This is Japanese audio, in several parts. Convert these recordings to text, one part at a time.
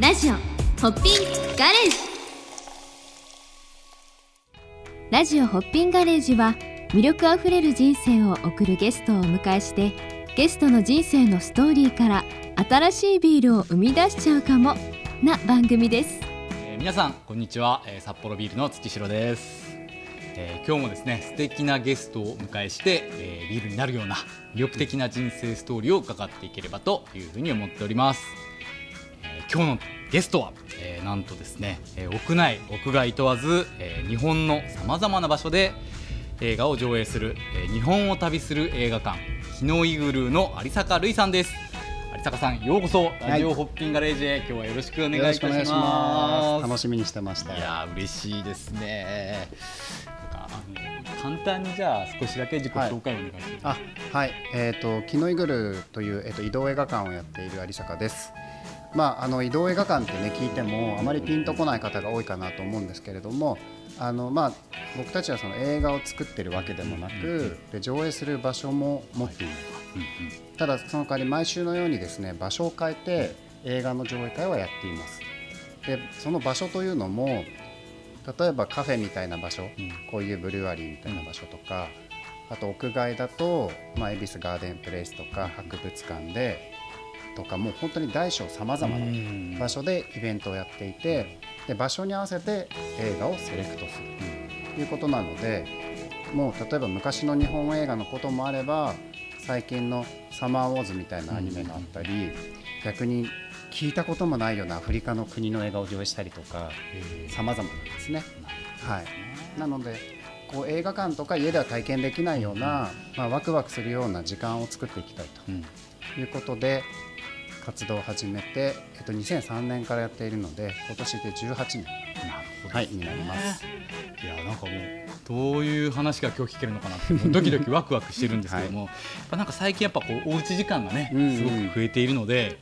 ラジオホッピンガレージ。ラジオホッピンガレージは魅力あふれる人生を送るゲストをお迎えしてゲストの人生のストーリーから新しいビールを生み出しちゃうかもな番組です、えー皆さんこんにちは、えー札幌ビールの土城です、えー今日もですね素敵なゲストをお迎えして、えービールになるような魅力的な人生ストーリーを伺っていければというふうに思っております、今日のゲストは、えーなんとですね、えー屋内屋外問わず、えー日本のさまざまな場所で映画を上映する、えー日本を旅する映画館日のイグルーの有坂瑠衣さんです有坂さんようこそラジオホッピンガレージへ、今日はよろしくお願いいたします楽しみにしてました。いやー嬉しいですね。簡単にじゃあ少しだけ自己紹介をお願いします。あ、はい、えっ、とキノイグルというえっ、と移動映画館をやっている有坂です。まああの移動映画館ってね聞いてもあまりピンとこない方が多いかなと思うんですけれども、あのまあ僕たちはその映画を作ってるわけでもなく、で上映する場所も持っている。ただその代わり毎週のようにですね場所を変えて映画の上映会はやっています。でその場所というのも例えばカフェみたいな場所、こういうブルワリーみたいな場所とか、あと屋外だと、まあ、恵比寿ガーデンプレイスとか博物館でとかもう本当に大小さまざまな場所でイベントをやっていてで場所に合わせて映画をセレクトするということなのでもう例えば昔の日本映画のこともあれば最近の「サマーウォーズ」みたいなアニメがあったり逆に聞いたこともないようなアフリカの国の映画を上映したりとかさまざまなんですね。はい、なのでこう映画館とか家では体験できないような、まあ、ワクワクするような時間を作っていきたいうん。ということで活動を始めて、えっと、2003年からやっているので今年で18年、はい、になります。いやなんかもうどういう話が今日聞けるのかなってドキドキワクワクしてるんですけども、やっぱなんか最近やっぱこうおうち時間がねすごく増えているので、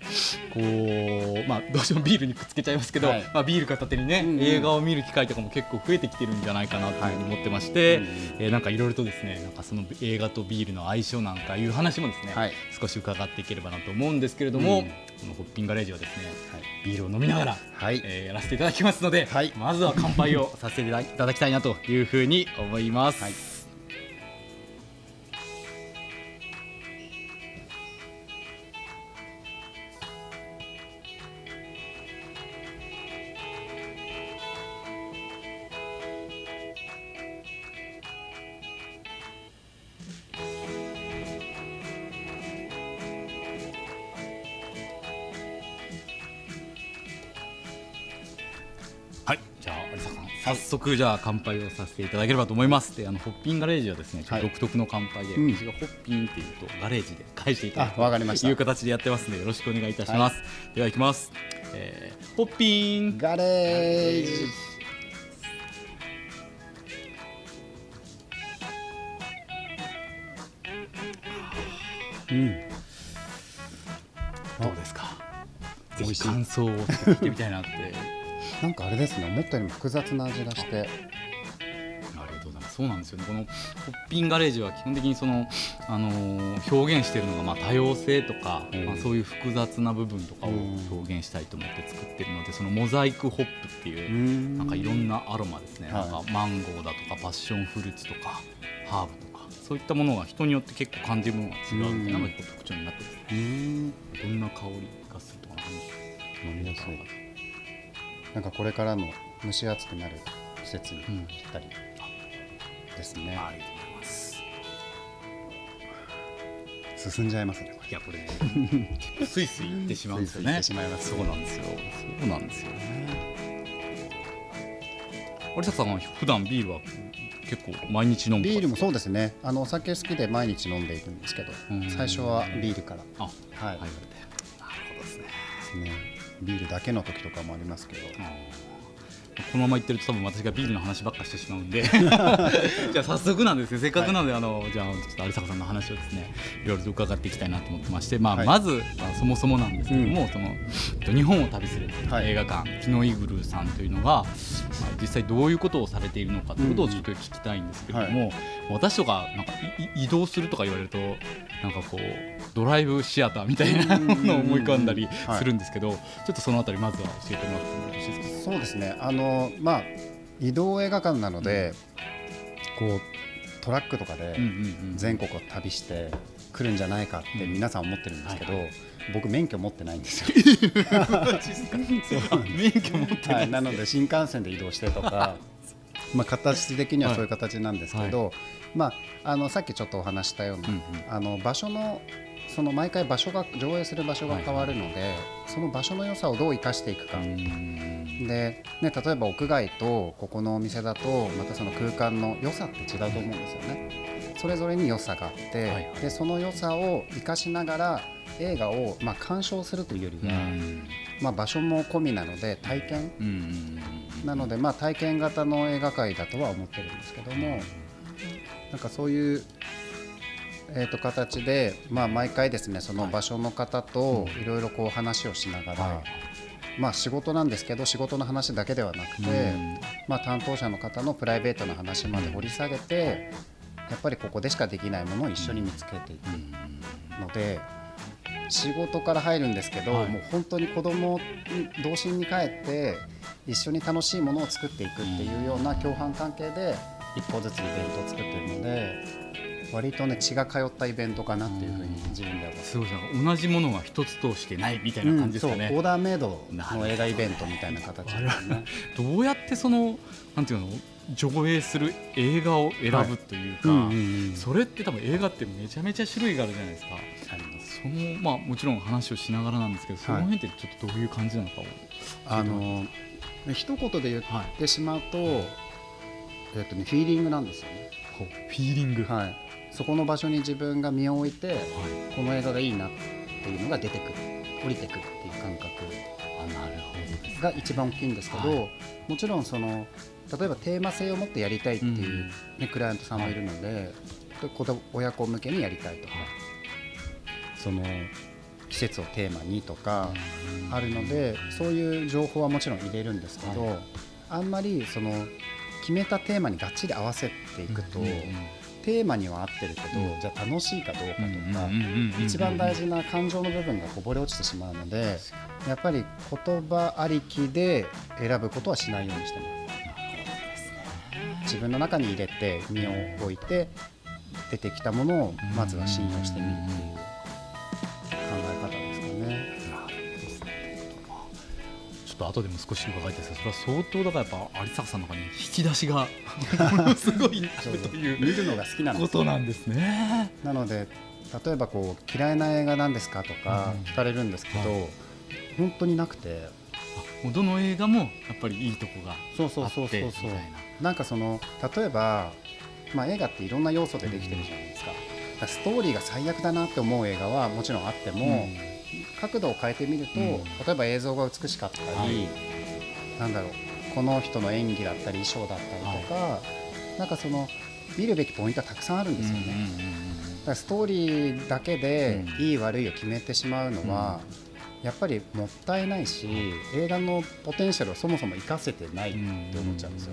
こうまあどうしてもビールにくっつけちゃいますけど、はい。まあビール片手にね、映画を見る機会とかも結構増えてきてるんじゃないかなというふうに思ってまして、うんうん。えーなんかいろいろとですねなんかその映画とビールの相性なんかいう話もですね、はい。少し伺っていければなと思うんですけれども、うん。このホッピンガレージはですねはい。ビールを飲みながら、はい。えーやらせていただきますので、はい。まずは乾杯をさせていただきたいなというふうに思います。はい、早速じゃあ乾杯をさせていただければと思います。で、あのホッピンガレージはですね、はい独特の乾杯で、うん私がホッピンっていうとガレージで返していただくあわかりましたという形でやってますので、よろしくお願いいたします。では行きます。えー、ホッピン。ガレージうんどうですか？ぜひ感想を聞いてみたいなって。なんかあれですね思ったよりも複雑な味がしてありがとうございます。そうなんですよね。このホッピンガレージは基本的にそのあのー表現しているのがまあ多様性とか、うんまあそういう複雑な部分とかをうん表現したいと思って作ってるので、そのモザイクホップっていう、んなんかいろんなアロマですね。はいなんかマンゴーだとかパッションフルーツとかハーブとかそういったものが人によって結構感じるものが違うみたいなのが特徴になってますね。うんどんな香りがするとかなんですか飲みやすいなんかこれからの蒸し暑くなる季節にぴったりですね、ありがとうございます。進んじゃいますねこいやこれ スイスイいってしまうんですよね。そうなんですよ。そうなんですよね。有坂さんは普段ビールは結構毎日飲むれビールもそうですねあのお酒好きで毎日飲んでいるんですけどうん最初はビールからあ、はいはい、なるほどですね。ですねビールだけの時とかもありますけど。このまま言ってると多分私がビールの話ばっかしてしまうんで。じゃあ早速なんですね。せっかくなので、あのじゃあちょっと有坂さんの話をですねいろいろと伺っていきたいなと思ってまして、まあはい。まず、まあ、そもそもなんですけども、その日本を旅するはい映画館、キノイグルーさんというのが、まあ、実際どういうことをされているのかということをちょっと聞きたいんですけれども、私とかなんかいい移動するとか言われるとなんかこうドライブシアターみたいなものを思い浮かんだりはい。するんですけど、ちょっとそのあたりまずは教えてもらってもよろしいですか？そうですね。あのまあ移動映画館なので、こうトラックとかでうんうんうん全国を旅して来るんじゃないかって皆さん思ってるんですけど、僕免許持ってないんですよ。あ免許持っては、ないい。なので新幹線で移動してとか まあ形的にはそういう形なんですけど、まあ、あのさっきちょっとお話したような、うんうん。あの場所のその毎回場所が上映する場所が変わるので、その場所の良さをどう生かしていくか。うん。で、ね、例えば屋外とここのお店だとまたその空間の良さって違うと思うんですよね。それぞれに良さがあって、はいはい。でその良さを生かしながら映画をまあ鑑賞するというよりは、まあ、場所も込みなので体験。なのでまあ体験型の映画界だとは思ってるんですけどもなんかそういう、えー、と形で、まあ、毎回ですねその場所の方とい。ろいろこう話をしながら、はまあ、仕事なんですけど仕事の話だけではなくて、うん。まあ、担当者の方のプライベートな話まで掘り下げてやっぱりここでしかできないものを一緒に見つけていくうん。ので仕事から入るんですけど、はい。もう本当に子供に童心に帰って一緒に楽しいものを作っていくっていうような共犯関係で一個ずつイベントを作っているので割とね血が通ったイベントかなっていうふうに自分ではす。ごい同じものが一つ通してないみたいな感じですかね、うんそう。オーダーメイドの映画イベントみたいな形ですね。どうやってそのなんていうの上映する映画を選ぶというか、それって多分映画ってめちゃめちゃ種類があるじゃないですか。あります。そのまあもちろん話をしながらなんですけどその辺ってちょっとどういう感じなのかを、あの一言で言っはいてしまうと,、えっとね、フィーリングなんですよね。フィーリング、はい、そこの場所に自分が身を置いてはい。この映画がいいなっていうのが出てくる降りてくるっていう感覚。が一番大きいんですけど、はもちろんその例えばテーマ性を持ってやりたいっていう、ねクライアントさんもいるのでで子供親子向けにやりたいとか、その季節をテーマにとかあるのでそういう情報はもちろん入れるんですけど、はあんまりその決めたテーマにがっちり合わせていくと、テーマには合ってるけど、うん。じゃあ楽しいかどうかとか、うん一番大事な感情の部分がこぼれ落ちてしまうのでやっぱり言葉ありきで選ぶことはしないようにしてます。自分の中に入れて身を置いて出てきたものをまずは信用してみる。っていうと後でも少し伺いたいですそれは相当だからやっぱ有坂さんの中に引き出しがも のすごいあるという見るのが好きなんでこすよとなんですね。なので例えばこう嫌いな映画なんですかとかうん。聞かれるんですけど、本当になくて。あどの映画もやっぱりいいとこがそうそうあってみそう。そうそうたいな。なんかその例えば、まあ、映画っていろんな要素でできてるじゃないですか,、ストーリーが最悪だなって思う映画はもちろんあっても、角度を変えてみると、うん。例えば映像が美しかったり、はい。なんだろうこの人の演技だったり衣装だったりとか、なんかその見るべきポイントはたくさんあるんですよね。だからストーリーだけでうん。いい悪いを決めてしまうのは、やっぱりもったいないし映画のポテンシャルをそもそも生かせてないって思っちゃうんですよ。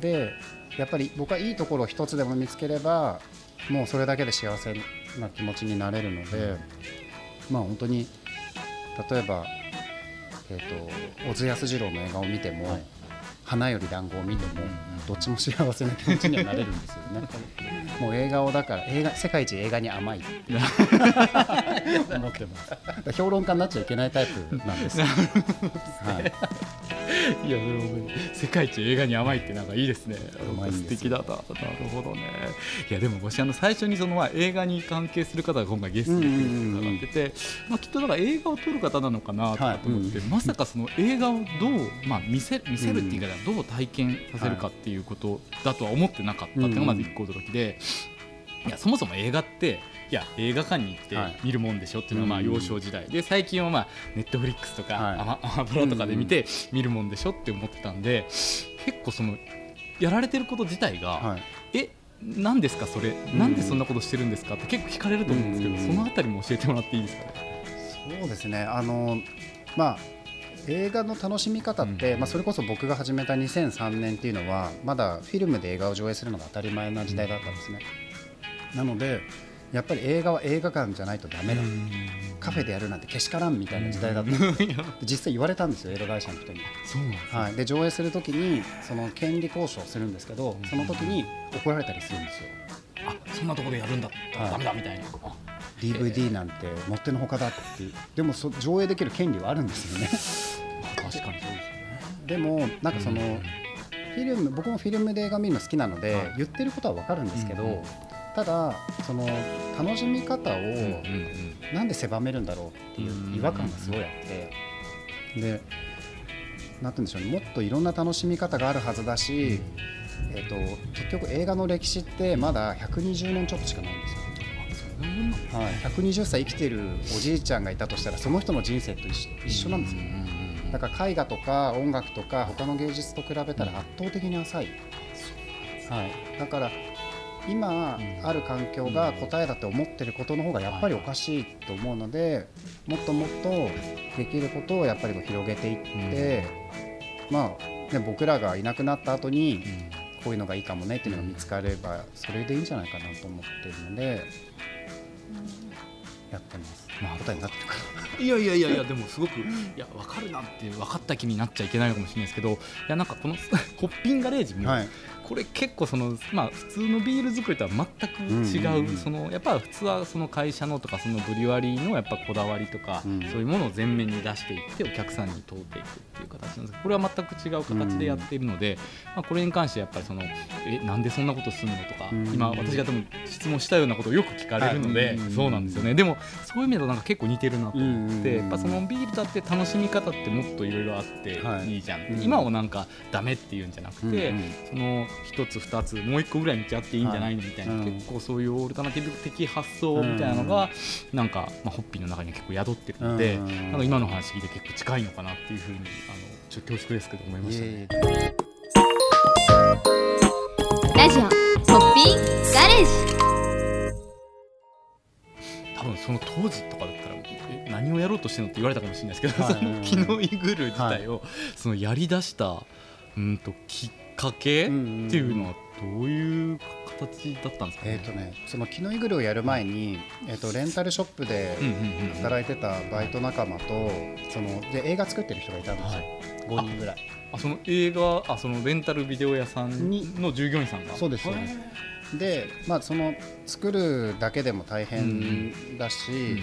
でやっぱり僕はいいところを一つでも見つければもうそれだけで幸せな気持ちになれるので、まあ本当に例えば、えー、と小津安二郎の映画を見ても、はい。花より団子を見ても、うんうんどっちも幸せな気持ちにはなれるんですよね。もう映画をだから映画世界一映画に甘いって 思ってます。評論家になっちゃいけないタイプなんです。はい。いや世界一映画に甘いってなんかいいですね。すよ敵だな。なるほどね。いやでも私あの最初にそのまあ映画に関係する方が今回ゲストで来るって伺ってて、まあきっとだから映画を撮る方なのかなと思って、まさかその映画をどうまあ見せ見せるっていうかどう体験させるかっていうことだとは思ってなかったっていうのがまず一個驚きで、いやそもそも映画って。いや映画館に行ってはい見るもんでしょっていうのがまあうん幼少時代で最近はまあネットフリックスとかはいアマプラとかで見て見るもんでしょって思ってたんで結構そのやられてること自体が、はい。え何ですかそれ、んなんでそんなことしてるんですか？って結構聞かれると思うんですけど、うんそのあたりも教えてもらっていいですかね？そうですね。あのまあ映画の楽しみ方って、うん。まあそれこそ僕が始めた2003年っていうのはまだフィルムで映画を上映するのが当たり前な時代だったんですね。なのでやっぱり映画は映画館じゃないとダメだ。カフェでやるなんてけしからんみたいな時代だった。実際言われたんですよ映画会社の人に、そうなんですはい、で上映するときにその権利交渉するんですけどその時に怒られたりするんですよ。あそんなところでやるんだ。ったらダメだみたいな、あ DVD なんてもってのほかだっていう。でもそ上映できる権利はあるんですよねでもなんかその、うん。フィルム僕もフィルムで映画見るの好きなので、はい。言ってることは分かるんですけど、うんうんただその楽しみ方をうんうんなんで狭めるんだろうっていう違和感がすごいあって、でなんて言うんでしょうね。もっといろんな楽しみ方があるはずだし、えー、と結局映画の歴史ってまだ120年ちょっとしかないんですよ。はい、120歳生きてるおじいちゃんがいたとしたらその人の人生と一緒一緒なんですよ、ううんだから絵画とか音楽とか他の芸術と比べたら圧倒的に浅い、はい、だから今うん。ある環境が答えだって思ってることの方がやっぱりおかしいと思うのでもっともっとできることをやっぱり広げていって、まあ、ね、僕らがいなくなった後にこういうのがいいかもねっていうのが見つかればそれでいいんじゃないかなと思ってるのでやってます。まあ答えになってるかいやいやいやいやでもすごくいや分かるなって分かった気になっちゃいけないのかもしれないですけどいやなんかこの ホッピンガレージも、はいこれ結構そのまあ普通のビール作りとは全く違う,、うんうん。うんそのやっぱ普通はその会社のとかそのブリュワリーのやっぱこだわりとか、うんそういうものを前面に出していってお客さんに通っていくっていう形なんです。けどこれは全く違う形でやっているので、まあ、これに関してやっぱりそのえなんでそんなことするのとか、うん今私が多分質問したようなことをよく聞かれるので、はいそうなんですよね。でもそういう意味だとなんか結構似てるなと思って、うんうんうんやっぱそのビールだって楽しみ方ってもっといろいろあってはい。いいじゃんって、うん。今をなんかダメっていうんじゃなくて、うんうん。その一つ二つもう一個ぐらい見ちゃっていいんじゃないのみたいな、はい。うん結構そういうオルタナティブ的発想みたいなのが、なんか、まあ、ホッピーの中には結構宿ってるので、うん。なんか今の話聞いて結構近いのかなっていうふうにあのちょっと恐縮ですけど思いましたね。ラジオホッピンガレージ。多分その当時とかだったらえ何をやろうとしてるのって言われたかもしれないですけど、はい。そのキノイグル自体を、そのやり出したうんときっかけ？っていうのはどういう形だったんですかね？えーとね、そのキノイグルをやる前に、えー、とレンタルショップでうんうんうん働いてたバイト仲間とそので映画作ってる人がいたんですよ、5人ぐらい。あその映画あそのレンタルビデオ屋さんにの従業員さんが？そうですそうです。で、まあ、その作るだけでも大変だし、うん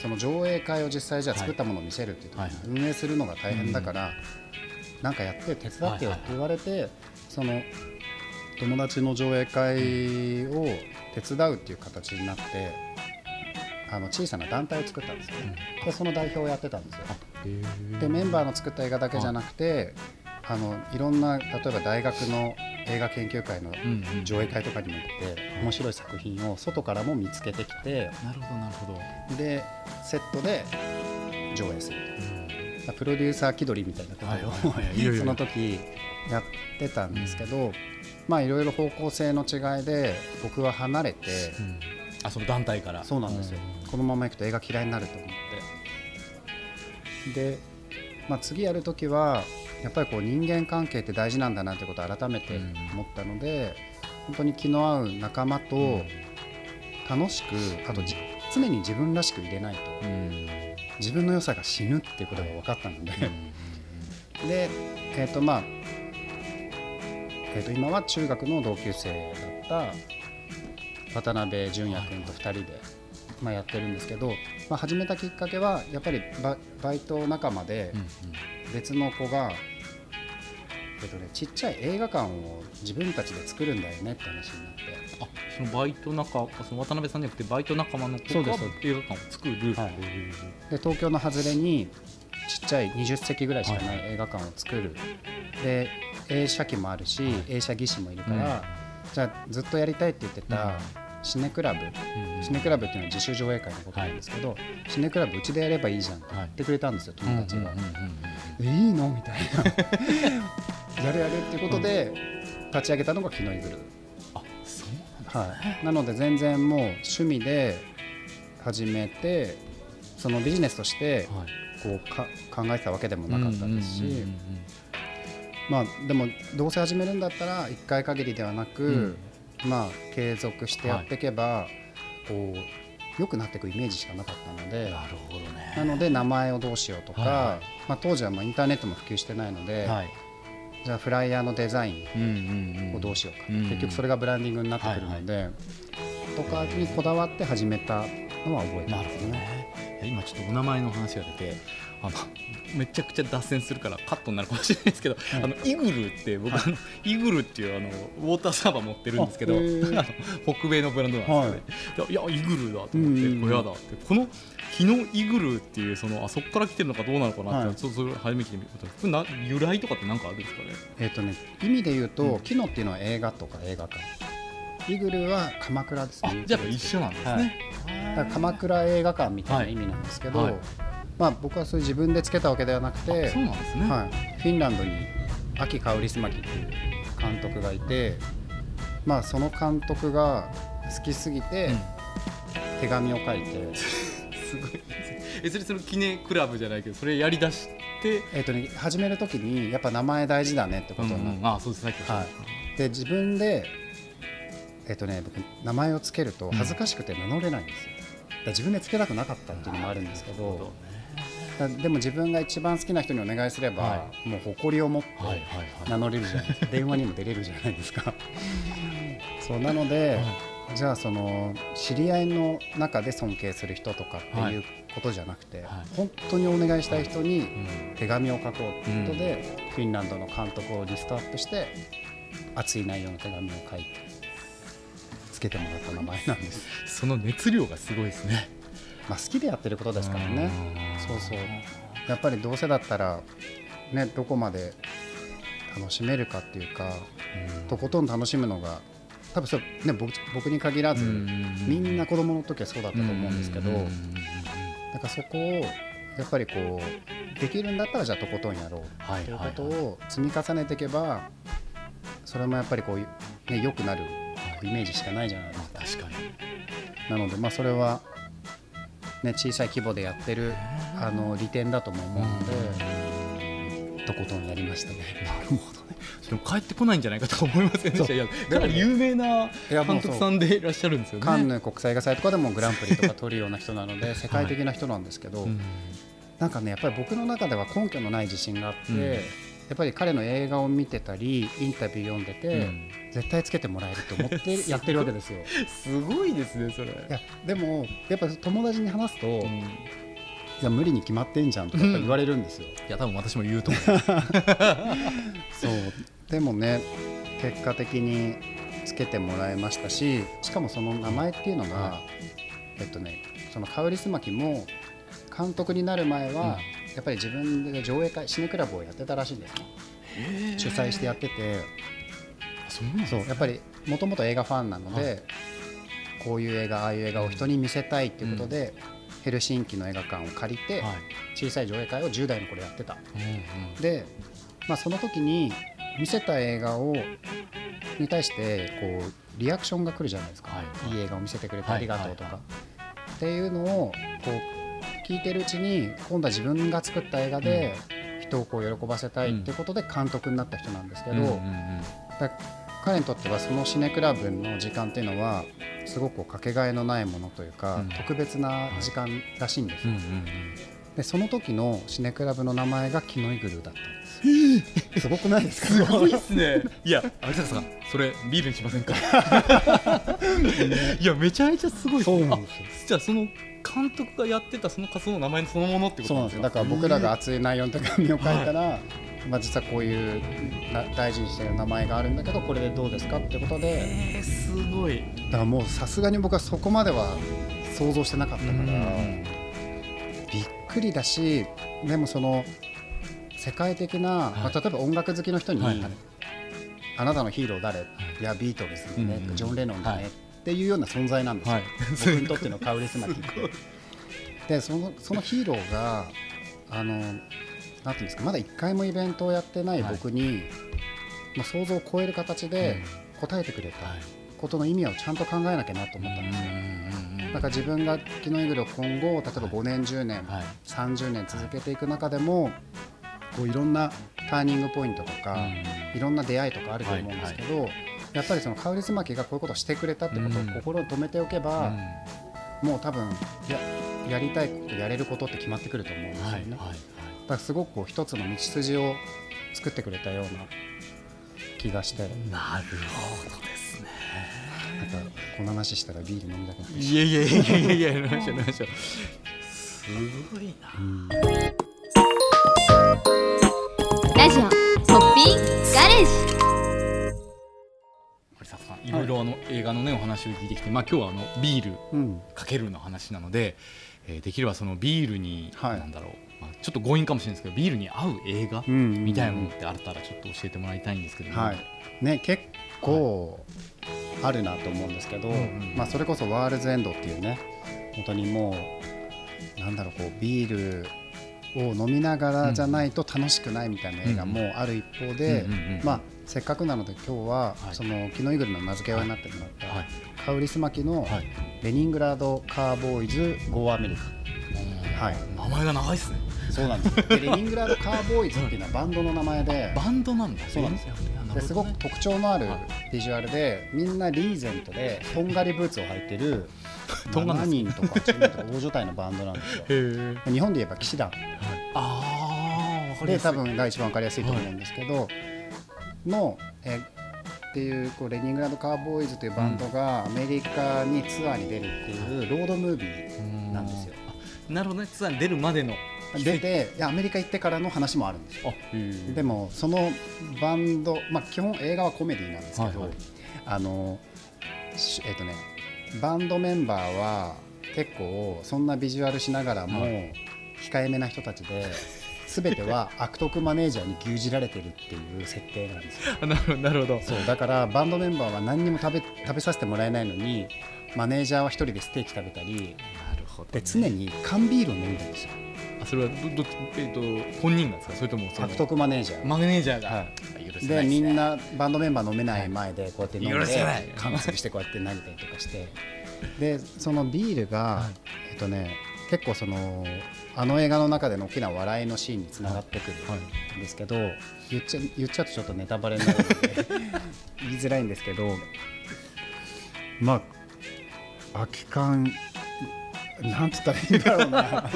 その上映会を実際じゃあ作ったものを見せるっていうと、はい。運営するのが大変だから、なんかやって手伝ってよって言われて、その友達の上映会を手伝うっていう形になってあの小さな団体を作ったんですよ。ね、でその代表をやってたんですよ。でメンバーの作った映画だけじゃなくて、あのいろんな例えば大学の映画研究会のうんうん上映会とかにも行って面白い作品を外からも見つけてきてなるほどなるほど、でセットで上映するとプロデューサー気取りみたいなことを、その時やってたんですけど、まあいろいろ方向性の違いで僕は離れて、うん。あその団体から。そうなんですよ、このままいくと映画嫌いになると思って。で、まあ、次やるときはやっぱりこう人間関係って大事なんだなってことを改めて思ったので、本当に気の合う仲間と楽しくあとじ常に自分らしく入れないと。うん自分の良さが死ぬっていうことが分かったので、で、えーとまあえー、と今は中学の同級生だった渡辺淳也君と2人で、まあ、やってるんですけど、まあ、始めたきっかけはやっぱりババイト仲間で別の子が、えーとね、ちっちゃい映画館を自分たちで作るんだよねって話になって。あそのバイト仲その渡辺さんじゃなくてバイト仲間の子が映画館を作る、はい。で東京の外れにちっちゃい20席ぐらいしかない映画館を作る、で映写機もあるし、映写技師もいるから、じゃあずっとやりたいって言ってたシネクラブ、うんシネクラブっていうのは自主上映会のことなんですけど、シネクラブうちでやればいいじゃんって言ってくれたんですよ、友達が。いいの？みたいな。やるやるっていうことで立ち上げたのがキノイグル、はい、なので全然もう趣味で始めてそのビジネスとしてはい。こうか考えてたわけでもなかったですし、まあでもどうせ始めるんだったら1回限りではなく、まあ継続してやっていけば、こう良くなっていくイメージしかなかったのでなるほどね。なので名前をどうしようとか、はいまあ、当時はまあインターネットも普及してないので、はいじゃあフライヤーのデザインをどうしようか、うん結局それがブランディングになってくるので、とかにこだわって始めたのは覚えてなるほどますね。今ちょっとお名前の話が出てあのめちゃくちゃ脱線するからカットになるかもしれないですけど、はいあのイグルって僕、あのイグルっていうあのウォーターサーバー持ってるんですけど北米のブランドなんですよね、い、やいやイグルだと思って、うんうんうん。これやだって。この日のイグルっていうそのあそこから来てるのかどうなのかなって、はい。そうそれ初めて見たこれな由来とかって何かあるんですかね？えっ、とね意味で言うと、うん。キノっていうのは映画とか映画館。イグルは鎌倉ですあねじゃあ一緒なんですね、だから鎌倉映画館みたいな意味なんですけど、はいまあ、僕はそれ自分でつけたわけではなくて、そうなんですね、はい、フィンランドに秋香りすまきっていう監督がいて、まあ、その監督が好きすぎてうん。手紙を書いて、すごいですね。えそれその記念クラブじゃないけどそれやりだしてえっとね、始める時にやっぱ名前大事だねってことになって、うんうん。あそうですさはい、で自分で、えっとね、僕名前をつけると恥ずかしくて名乗れないんですよ。だから自分でつけたくなかったっていうのもあるんですけどだでも自分が一番好きな人にお願いすれば、はもう誇りを持ってはいはいはい。名乗れるじゃない。ですか電話にも出れるじゃないですか。そうなので、じゃあその知り合いの中で尊敬する人とかっていうことじゃなくて、はい。本当にお願いしたい人にうん。手紙を書こうということで、フィンランドの監督をリストアップして熱い内容の手紙を書いてつけてもらった名前なんです、その熱量がすごいですねまあ、好きでやってることですからね。そうそう。やっぱりどうせだったらねどこまで楽しめるかっていうかとことん楽しむのが多分それ、ね、僕僕に限らず、みんな子供の時はそうだったと思うんですけど、だからそこをやっぱりこうできるんだったらじゃあとことんやろうはい。ということを積み重ねていけばそれもやっぱりこう、ね、良くなるイメージしかないじゃないですか。確かに。なので、まあ、それは、ね、小さい規模でやってるあの利点だとも思うのでとことんやりましたね。なるほどね。でも帰ってこないんじゃないかと思いませんでしたいやかなり有名な監督さんでいらっしゃるんですよね。カンヌ国際映画祭とかでもグランプリとか取るような人なので 世界的な人なんですけど、うん。なんかねやっぱり僕の中では根拠のない自信があって、うん。やっぱり彼の映画を見てたりインタビュー読んでて、うん絶対つけてもらえると思って やってるわけですよ。すごいですねそれ。いやでもやっぱ友達に話すと、いうん。や無理に決まってんじゃんとか言われるんですよ。いや多分私も言うと思う。そう。でもね結果的につけてもらいましたししかもその名前っていうのが、はえっとねその香りすまきも監督になる前は、うん。やっぱり自分で上映会シネクラブをやってたらしいんですね。主催してやっててそうやっぱりもともと映画ファンなので、はこういう映画ああいう映画を人に見せたいっていうことで、ヘルシンキの映画館を借りて、はい。小さい上映会を10代の頃やってた。で、まあ、その時に見せた映画をに対してこうリアクションが来るじゃないですか、はい。い、い映画を見せてくれてはい。ありがとうとか、はっていうのをこう聞いてるうちに今度は自分が作った映画で人をこう喜ばせたいっていうことで監督になった人なんですけど、うんうんうん。だ彼にとってはそのシネクラブの時間っていうのはすごくかけがえのないものというか、うん。特別な時間らしいんですよ、うんうんでその時のシネクラブの名前がキノイグルだった。んですよ すごくないですか？すごいですね。いや、有田さん、それビールにしませんか？いや、めちゃめちゃすごいですね。そうなんですじゃあ、その監督がやってたその活動の名前そのものってことそうなんですよだから僕らが熱い内容の手紙を書いたら、まあ、実はこういうな大事にしてる名前があるんだけどこれでどうですかってことでえー、すごい。だからもうさすがに僕はそこまでは想像してなかったからうんびっくりだしでもその世界的な、まあ、例えば音楽好きの人に、はい。はいあなたのヒーロー誰、い、やビートルズだね、ジョン・レノンだね、はい。っていうような存在なんですよ、はい。僕にとってのカウリスマキって。でそのそのヒーローがあのなんていうんですかまだ1回もイベントをやってない僕に、まあ、想像を超える形で答えてくれたはい。ことの意味をちゃんと考えなきゃなと思ったんですよ。だから自分がキノイグルを今後例えば5年10年、はい。30年続けていく中でもこういろんなターニングポイントとか、いろんな出会いとかあると思うんですけど、やっぱりそのカウリスマキがこういうことをしてくれたってことをうん。心に留めておけば、もう多分や。やりたいことやれることって決まってくると思うんですよね、はいはいはい。だからすごくこう一つの道筋を作ってくれたような気がして。なるほどですね。なんかこの話したらビール飲みたくなってきいやいやいやいやいややりましょうやりましょう。すごいな。たうんラジオホッピーガレージ。有坂さんいろいろあの映画のねお話を聞いてきてまあ今日はあのビールうん。かけるの話なので、えーできればそのビールに、はい。なんだろう、まあ、ちょっと強引かもしれないですけどビールに合う映画うんみたいなものってあったらちょっと教えてもらいたいんですけども、はい。ね、結構あるなと思うんですけど、うんうん。まあ、それこそ「ワールズエンド」っていうね本当にもうなんだろうこうビールを飲みながらじゃないと楽しくないみたいな映画もある一方で、まあ、せっかくなので今日は、はい。そのキノイグルの名付け親になってもらった、はいカウリスマキのはい。レニングラードカーボーイズ・ゴーアメリカ。はい。名前が長いですね。そうなんですで レニングラードカーボーイズっていうのはバンドの名前でバンドなんだ。そうなんです。よですごく特徴のあるはいビジュアルでみんなリーゼントでとんがりブーツを履いてる とんがり7人とか8人とか大所帯のバンドなんですよ。日本で言えば騎士団ああわかりで多分が一番分かりやすいと思うんですけど、のえっていうこうレニングラードカーボーイズというバンドがアメリカにツアーに出るっていうロードムービーなんですよ。あなるほどね。ツアーに出るまでの。出ていやアメリカ行ってからの話もあるんですよ。でもそのバンド、まあ、基本映画はコメディなんですけど、はいはい。あのしえっ、とねバンドメンバーは結構そんなビジュアルしながらもは控えめな人たちで。全ては悪徳マネージャーに牛耳られてるっていう設定なんですよ。あ なるほどなるほど。そうだからバンドメンバーは何にも食べ食べさせてもらえないのにマネージャーは一人でステーキ食べたりなるほどで常に缶ビールを飲んでるんですよ。あそれはどどえっ、と本人なんですか？それともその悪徳マネージャー。マネージャーが、はい。でみんねなバンドメンバー飲めない前でこうやって飲んで缶潰してこうやって投げたりとかして。でそのビールが、えっとね結構そのあの映画の中での大きな笑いのシーンにつながってくるはいんですけど言っちゃ言っちゃうとちょっとネタバレになるので言いづらいんですけど まあ空き缶なんつったらいいんだろうな。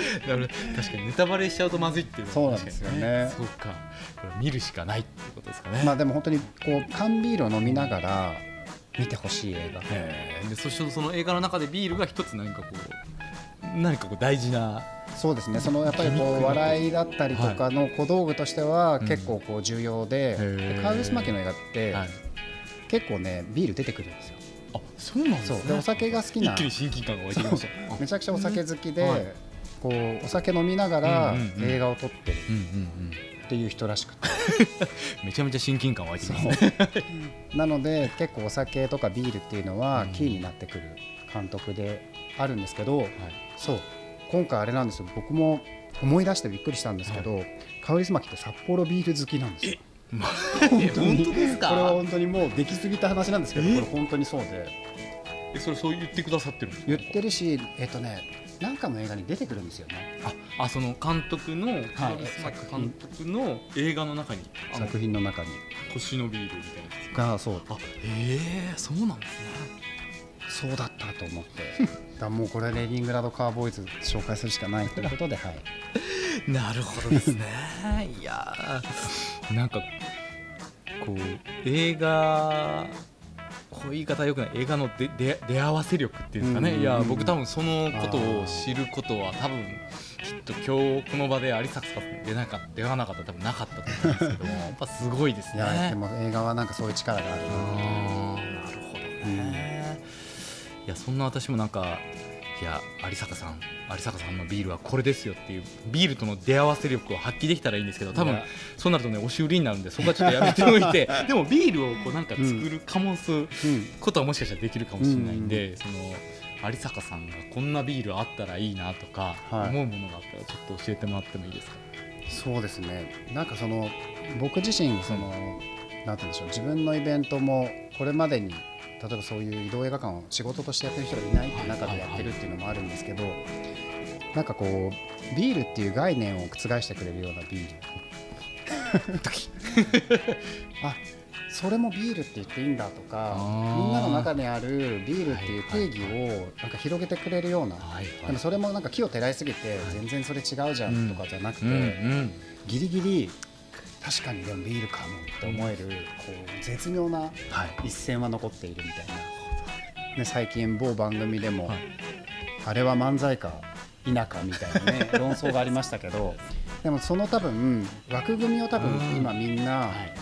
確かにネタバレしちゃうとまずいっていうそうなんですよね。そうか。これ見るしかないってことですかね、まあでも本当にこう缶ビールを飲みながら見てほしい映画。でそしてその映画の中でビールが一つ何かこう何かこう大事なそうですね。そのやっぱりこう笑いだったりとかの小道具としてはうん結構こう重要で,、カールスマキの映画ってはい。結構ねビール出てくるんですよ。あそうなんですね。お酒が好きな。一気に親近感が湧いてきました。あめちゃくちゃお酒好きで、はいこうお酒飲みながら映画を撮ってる。っていう人らしくて、めちゃめちゃ親近感湧いてきますね。なので結構お酒とかビールっていうのはうん。キーになってくる監督であるんですけど、はい。そう。今回あれなんですよ。僕も思い出してびっくりしたんですけど、カウリスマキって札幌ビール好きなんですよ。本当ですか？これは本当にもうできすぎた話なんですけどえ？これ本当にそうで。えそれそう言ってくださってるんですか？言ってるしえっとねなんかの映画に出てくるんですよね。ああその監督の、カリスマ作品監督の映画の中に。作品の中に。星のビールみたいながそう。あええそうなんですね。そうだったと思って。だもうこれレニングラードカーボーイズ紹介するしかないということではい。なるほどですね。いやー。なんかこう映画こういう言い方はよくない。映画の出出出会わせ力っていうんですかね、うん。うんうんいや僕多分そのことを知ることは多分きっと今日この場で有坂さん出なかった出会わなかった。ら多分なかったと思うんですけどやっぱすごいですいねやでも映画はなんかそういう力があるなるほどね、いやそんな私もなんかいや有坂さん有坂さんのビールはこれですよっていうビールとの出会わせ力を発揮できたらいいんですけど多分そうなるとね押し売りになるんでそこはちょっとやめておいて でもビールをこうなんか作るかもすうんことはもしかしたらできるかもしれないんで、その有坂さんがこんなビールあったらいいなとかはい。思うものがあったらちょっと教えてもらってもいいですか、そうですね。なんかその僕自身そのなんて言うんでしょう自分のイベントもこれまでに例えばそういう移動映画館を仕事としてやってる人がいないって中でやってるっていうのもあるんですけどなんかこうビールっていう概念を覆してくれるようなビール。あそれもビールって言っていいんだとかみんなの中にあるビールっていう定義をなんか広げてくれるような、はいでもそれもなんか木をてらいすぎて全然それ違うじゃんとかじゃなくて、ギリギリ確かにでもビールかもって思えるこう絶妙なはい。一線は残っているみたいな、ね、最近某番組でも、はい。あれは漫才か否かみたいなね 論争がありましたけどでもその多分枠組みを多分うん。今みんなはい。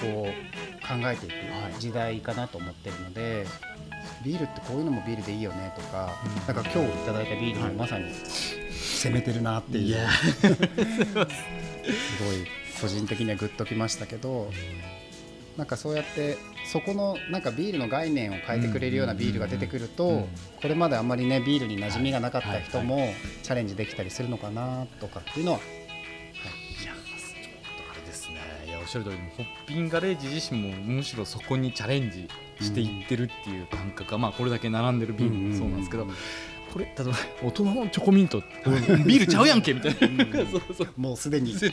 こう考えていくはい。時代かなと思ってるのでビールってこういうのもビールでいいよねとかうん。なんか今日いただいたビールもまさに攻めてるなっていう。いや。すごい個人的にはグッときましたけどなんかそうやってそこのなんかビールの概念を変えてくれるようなビールが出てくるとうん。うんこれまであんまりねビールに馴染みがなかった人はいもチャレンジできたりするのかなとかっていうのは、いやちょっとあれですね。いやおっしゃる通りホッピンガレージ自身もむしろそこにチャレンジしていってるっていう感覚が、まあこれだけ並んでる瓶もそうなんですけど、これ例えば大人のチョコミントビールちゃうやんけみたいな、うん。そうそう。もうすでに違う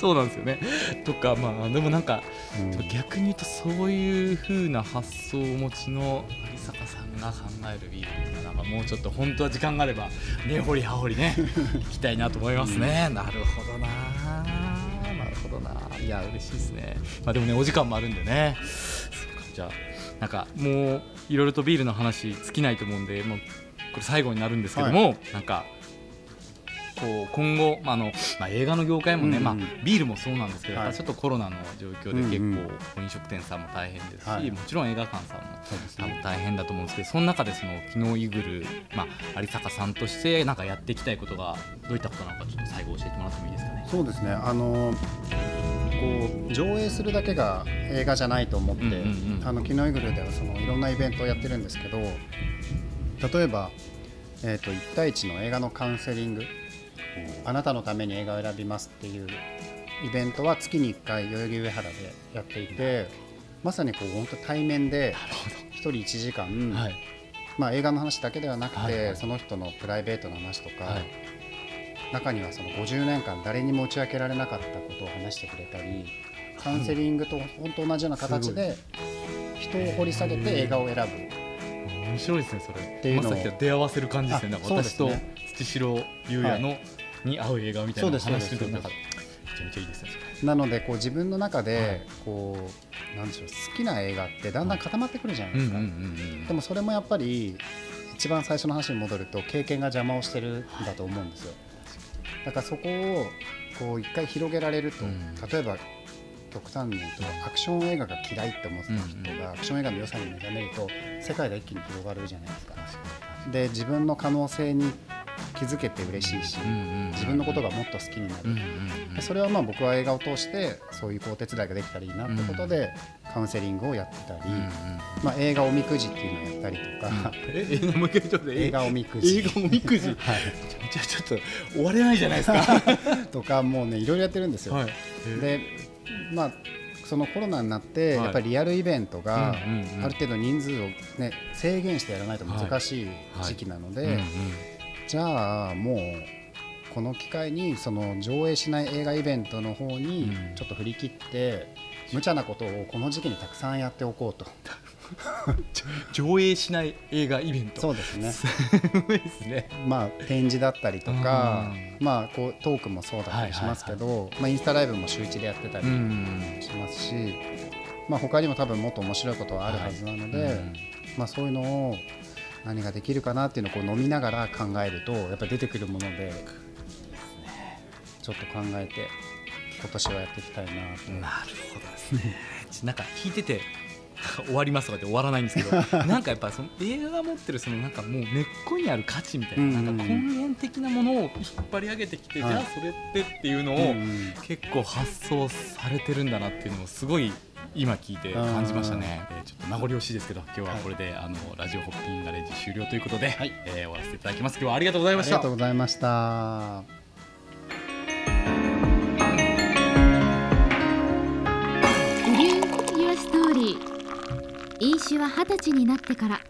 そうなんですよね。とかまあでもなんかうん。逆に言うとそういう風な発想をお持ちの有坂さんが考えるビールっていうのはなんかもうちょっと本当は時間があれば根掘り葉掘りね 行きたいなと思いますね、なるほどな。なるほどな。いや嬉しいですね。まあでもねお時間もあるんでね。そうかじゃあなんかもういろいろとビールの話尽きないと思うんでもうこれ最後になるんですけども、なんかこう今後、まああのまあ、映画の業界もね、うんうんまあ、ビールもそうなんですけど、はい。ちょっとコロナの状況で結構飲食店さんも大変ですし、はい。もちろん映画館さんも多分大変だと思うんですけどその中でその昨日イグル、まあ、有坂さんとしてなんかやっていきたいことがどういったことなのかちょっと最後教えてもらってもいいですかね？そうですね。あのこう上映するだけが映画じゃないと思って、うんうんうん。あのキノイグルではそのいろんなイベントをやってるんですけど例えば、えー、と1対1の映画のカウンセリング。あなたのために映画を選びますっていうイベントは月に1回代々木上原でやっていてまさにこう本当対面で1人1時間、はい。まあ、映画の話だけではなくて、はいはい。その人のプライベートの話とか、はい。中にはその50年間誰にも打ち明けられなかったことを話してくれたりカウンセリングと本当同じような形で人を掘り下げて映画を選ぶ面白いですねそれ。ていうのを。まさき出会わせる感じですね。なんか私と土城優也の、に合う映画みたいな話めちゃめちゃいいですねそなのでこう自分の中はい。でこうなんでしょう好きな映画ってだんだん固まってくるじゃないですか、でもそれもやっぱり一番最初の話に戻ると経験が邪魔をしてるんだと思うんですよ。だからそこをこう一回広げられると、うん。例えば極端に言うとアクション映画が嫌いって思ってた人がアクション映画の良さに目覚めると世界が一気に広がるじゃないですか。で自分の可能性に気づけて嬉しいし、自分のことがもっと好きになる、それはまあ僕は映画を通してそういうこうお手伝いができたらいいなってことで、カウンセリングをやってたり、まあ、映画おみくじっていうのをやったりとか、え映画もう一回ちょっと映画おみくじ。映画おみくじ。はい、じゃあちょっと終われないじゃないですか。とかもうねいろいろやってるんですよ。はい。でまあそのコロナになって、はい。やっぱりリアルイベントがある程度人数を、ね、制限してやらないと難しい時期なので、じゃあもうこの機会にその上映しない映画イベントの方にうん。ちょっと振り切って、無茶なことをこの時期にたくさんやっておこうと 上映しない映画イベント。そうですねすごいですね。まあ展示だったりとか、まあこうトークもそうだったりしますけど、まあインスタライブも週一でやってたりん。しますし、まあ他にも多分もっと面白いことはあるはずなので、うんまあそういうのを何ができるかなっていうのをこう飲みながら考えるとやっぱり出てくるものでちょっと考えて今年はやっていきたいなと。なるほどですね。ちなんか聞いてて。終わりますとかって終わらないんですけど なんかやっぱその映画が持ってるそのなんかもう根っこにある価値みたいな,、うんうんうん。なんか根源的なものを引っ張り上げてきて、はい。じゃあそれってっていうのを、結構発想されてるんだなっていうのをすごい今聞いて感じましたね、えーちょっと名残惜しいですけど今日はこれで、あのラジオホッピンガレージ終了ということで、はい。えー終わらせていただきます。今日はありがとうございました。ありがとうございました。Believe Your Story 飲酒は二十歳になってから。